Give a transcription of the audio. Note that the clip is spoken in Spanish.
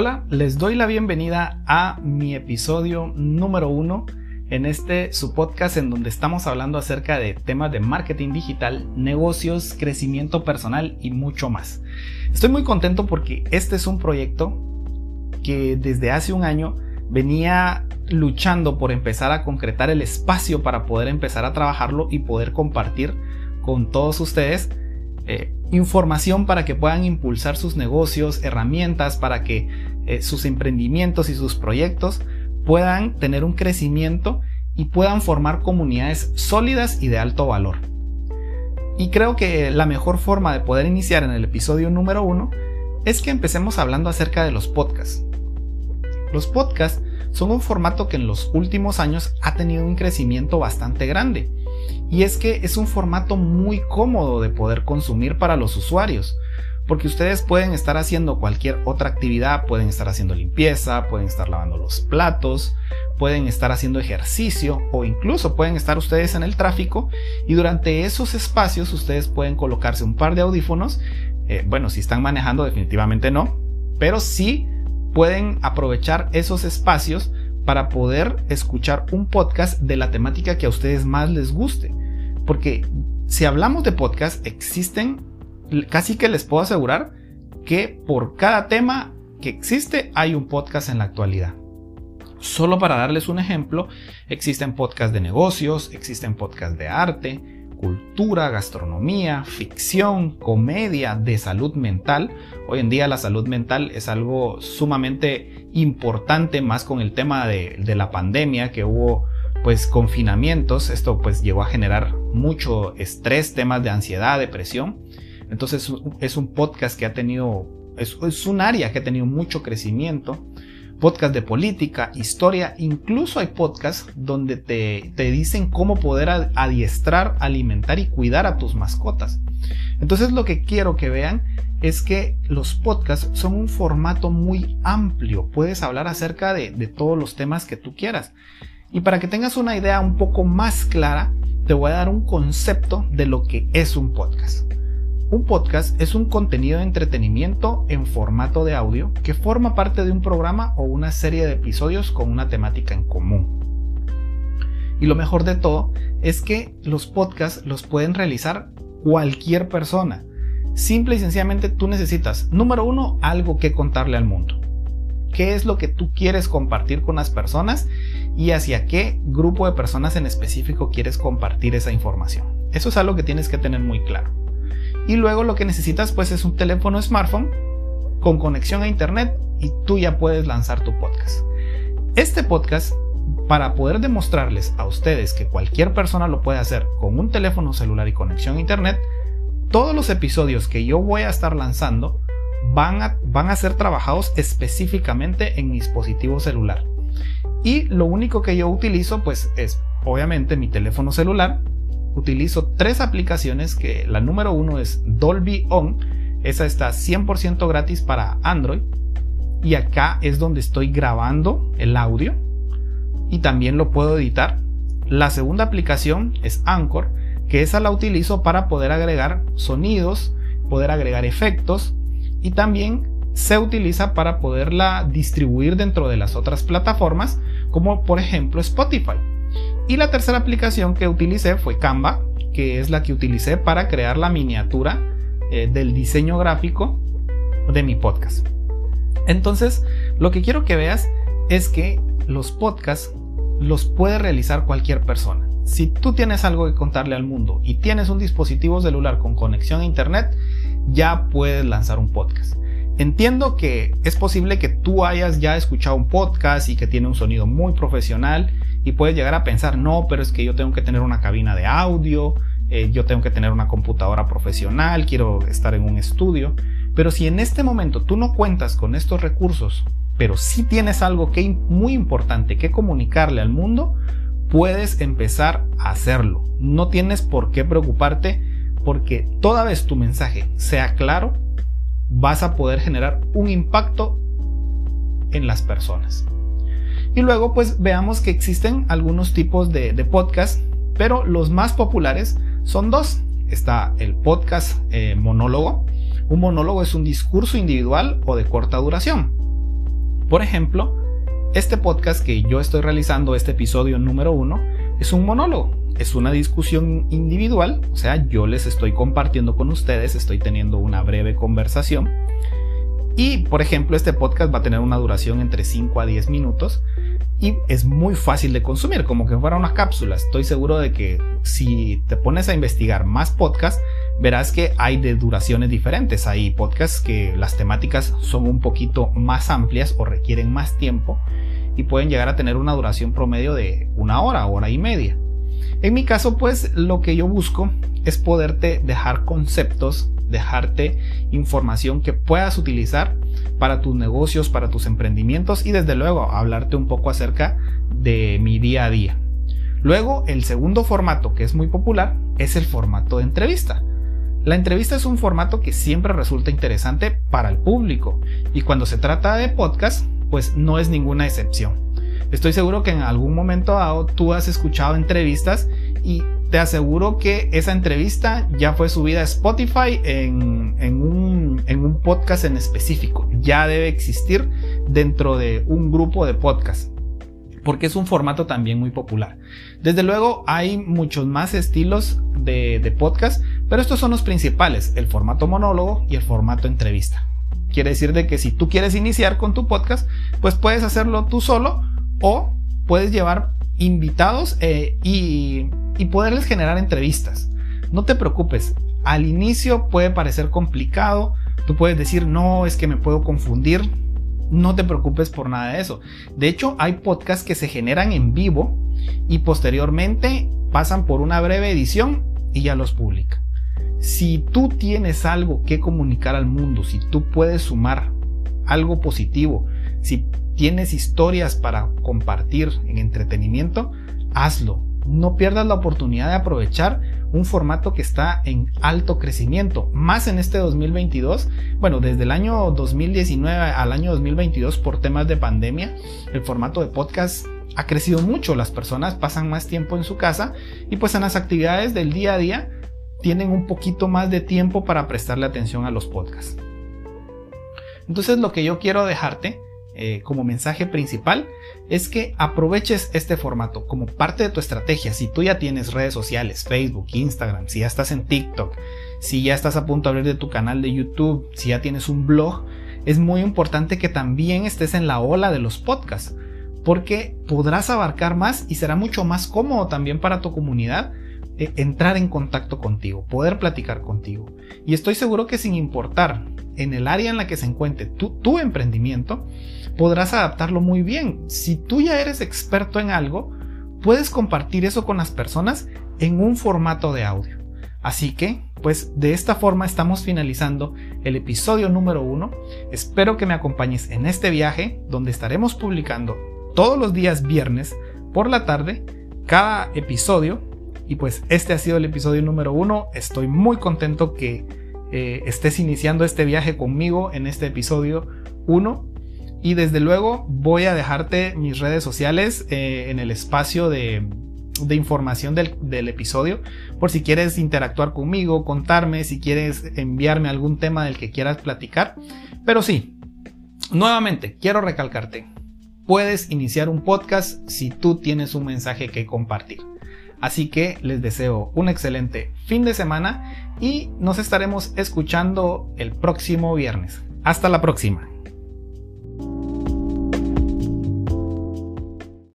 Hola, les doy la bienvenida a mi episodio número uno en este su podcast en donde estamos hablando acerca de temas de marketing digital, negocios, crecimiento personal y mucho más. Estoy muy contento porque este es un proyecto que desde hace un año venía luchando por empezar a concretar el espacio para poder empezar a trabajarlo y poder compartir con todos ustedes eh, información para que puedan impulsar sus negocios, herramientas para que eh, sus emprendimientos y sus proyectos puedan tener un crecimiento y puedan formar comunidades sólidas y de alto valor. Y creo que la mejor forma de poder iniciar en el episodio número uno es que empecemos hablando acerca de los podcasts. Los podcasts son un formato que en los últimos años ha tenido un crecimiento bastante grande y es que es un formato muy cómodo de poder consumir para los usuarios. Porque ustedes pueden estar haciendo cualquier otra actividad, pueden estar haciendo limpieza, pueden estar lavando los platos, pueden estar haciendo ejercicio o incluso pueden estar ustedes en el tráfico y durante esos espacios ustedes pueden colocarse un par de audífonos. Eh, bueno, si están manejando definitivamente no, pero sí pueden aprovechar esos espacios para poder escuchar un podcast de la temática que a ustedes más les guste. Porque si hablamos de podcast, existen, casi que les puedo asegurar que por cada tema que existe hay un podcast en la actualidad. Solo para darles un ejemplo, existen podcasts de negocios, existen podcasts de arte, cultura, gastronomía, ficción, comedia, de salud mental. Hoy en día la salud mental es algo sumamente importante, más con el tema de, la pandemia que hubo pues confinamientos. Esto pues llegó a generar mucho estrés, temas de ansiedad, depresión. Entonces es un podcast que ha tenido, es, es un área que ha tenido mucho crecimiento podcast de política, historia, incluso hay podcasts donde te, dicen cómo poder adiestrar, alimentar y cuidar a tus mascotas. Entonces lo que quiero que vean es que los podcasts son un formato muy amplio, puedes hablar acerca de, de todos los temas que tú quieras. Y para que tengas una idea un poco más clara, te voy a dar un concepto de lo que es un podcast. Un podcast es un contenido de entretenimiento en formato de audio que forma parte de un programa o una serie de episodios con una temática en común. Y lo mejor de todo es que los podcasts los pueden realizar cualquier persona. Simple y sencillamente tú necesitas, número uno, algo que contarle al mundo. ¿Qué es lo que tú quieres compartir con las personas y hacia qué grupo de personas en específico quieres compartir esa información? Eso es algo que tienes que tener muy claro y luego lo que necesitas pues es un teléfono smartphone con conexión a internet y tú ya puedes lanzar tu podcast. Este podcast, para poder demostrarles a ustedes que cualquier persona lo puede hacer con un teléfono celular y conexión a internet, todos los episodios que yo voy a estar lanzando van a, van a ser trabajados específicamente en mi dispositivo celular. Y lo único que yo utilizo pues es obviamente mi teléfono celular utilizo tres aplicaciones que la número uno es Dolby On, esa está 100% gratis para Android y acá es donde estoy grabando el audio y también lo puedo editar. La segunda aplicación es Anchor, que esa la utilizo para poder agregar sonidos, poder agregar efectos y también se utiliza para poderla distribuir dentro de las otras plataformas como por ejemplo Spotify. Y la tercera aplicación que utilicé fue Canva, que es la que utilicé para crear la miniatura eh, del diseño gráfico de mi podcast. Entonces, lo que quiero que veas es que los podcasts los puede realizar cualquier persona. Si tú tienes algo que contarle al mundo y tienes un dispositivo celular con conexión a internet, ya puedes lanzar un podcast. Entiendo que es posible que tú hayas ya escuchado un podcast y que tiene un sonido muy profesional y puedes llegar a pensar, no, pero es que yo tengo que tener una cabina de audio, eh, yo tengo que tener una computadora profesional, quiero estar en un estudio. Pero si en este momento tú no cuentas con estos recursos, pero sí tienes algo que muy importante que comunicarle al mundo, puedes empezar a hacerlo. No tienes por qué preocuparte porque toda vez tu mensaje sea claro, vas a poder generar un impacto en las personas. Y luego pues veamos que existen algunos tipos de, podcast, pero los más populares son dos. Está el podcast eh, monólogo. Un monólogo es un discurso individual o de corta duración. Por ejemplo, este podcast que yo estoy realizando, este episodio número uno, es un monólogo, es una discusión individual, o sea, yo les estoy compartiendo con ustedes, estoy teniendo una breve conversación. Y, por ejemplo, este podcast va a tener una duración entre 5 a 10 minutos y es muy fácil de consumir, como que fuera unas cápsulas. Estoy seguro de que si te pones a investigar más podcasts, verás que hay de duraciones diferentes. Hay podcasts que las temáticas son un poquito más amplias o requieren más tiempo y pueden llegar a tener una duración promedio de una hora, hora y media. En mi caso, pues lo que yo busco es poderte dejar conceptos, dejarte información que puedas utilizar para tus negocios, para tus emprendimientos y desde luego hablarte un poco acerca de mi día a día. Luego, el segundo formato que es muy popular es el formato de entrevista. La entrevista es un formato que siempre resulta interesante para el público y cuando se trata de podcast, pues no es ninguna excepción. Estoy seguro que en algún momento dado tú has escuchado entrevistas y te aseguro que esa entrevista ya fue subida a Spotify en, un, podcast en específico. Ya debe existir dentro de un grupo de podcasts. Porque es un formato también muy popular. Desde luego hay muchos más estilos de, de podcast, pero estos son los principales, el formato monólogo y el formato entrevista. Quiere decir de que si tú quieres iniciar con tu podcast, pues puedes hacerlo tú solo o puedes llevar invitados eh, y, y poderles generar entrevistas. No te preocupes, al inicio puede parecer complicado, tú puedes decir, no, es que me puedo confundir, no te preocupes por nada de eso. De hecho, hay podcasts que se generan en vivo y posteriormente pasan por una breve edición y ya los publican. Si tú tienes algo que comunicar al mundo, si tú puedes sumar algo positivo, si tienes historias para compartir en entretenimiento, hazlo. No pierdas la oportunidad de aprovechar un formato que está en alto crecimiento, más en este 2022. Bueno, desde el año 2019 al año 2022 por temas de pandemia, el formato de podcast ha crecido mucho. Las personas pasan más tiempo en su casa y pues en las actividades del día a día tienen un poquito más de tiempo para prestarle atención a los podcasts. Entonces lo que yo quiero dejarte eh, como mensaje principal es que aproveches este formato como parte de tu estrategia. Si tú ya tienes redes sociales, Facebook, Instagram, si ya estás en TikTok, si ya estás a punto de abrir tu canal de YouTube, si ya tienes un blog, es muy importante que también estés en la ola de los podcasts, porque podrás abarcar más y será mucho más cómodo también para tu comunidad eh, entrar en contacto contigo, poder platicar contigo. Y estoy seguro que sin importar en el área en la que se encuentre tu, tu emprendimiento, podrás adaptarlo muy bien. Si tú ya eres experto en algo, puedes compartir eso con las personas en un formato de audio. Así que, pues de esta forma estamos finalizando el episodio número uno. Espero que me acompañes en este viaje donde estaremos publicando todos los días viernes por la tarde cada episodio. Y pues este ha sido el episodio número uno. Estoy muy contento que eh, estés iniciando este viaje conmigo en este episodio 1. Y desde luego voy a dejarte mis redes sociales eh, en el espacio de, información del, del, episodio. Por si quieres interactuar conmigo, contarme, si quieres enviarme algún tema del que quieras platicar. Pero sí, nuevamente, quiero recalcarte. Puedes iniciar un podcast si tú tienes un mensaje que compartir. Así que les deseo un excelente fin de semana y nos estaremos escuchando el próximo viernes. Hasta la próxima.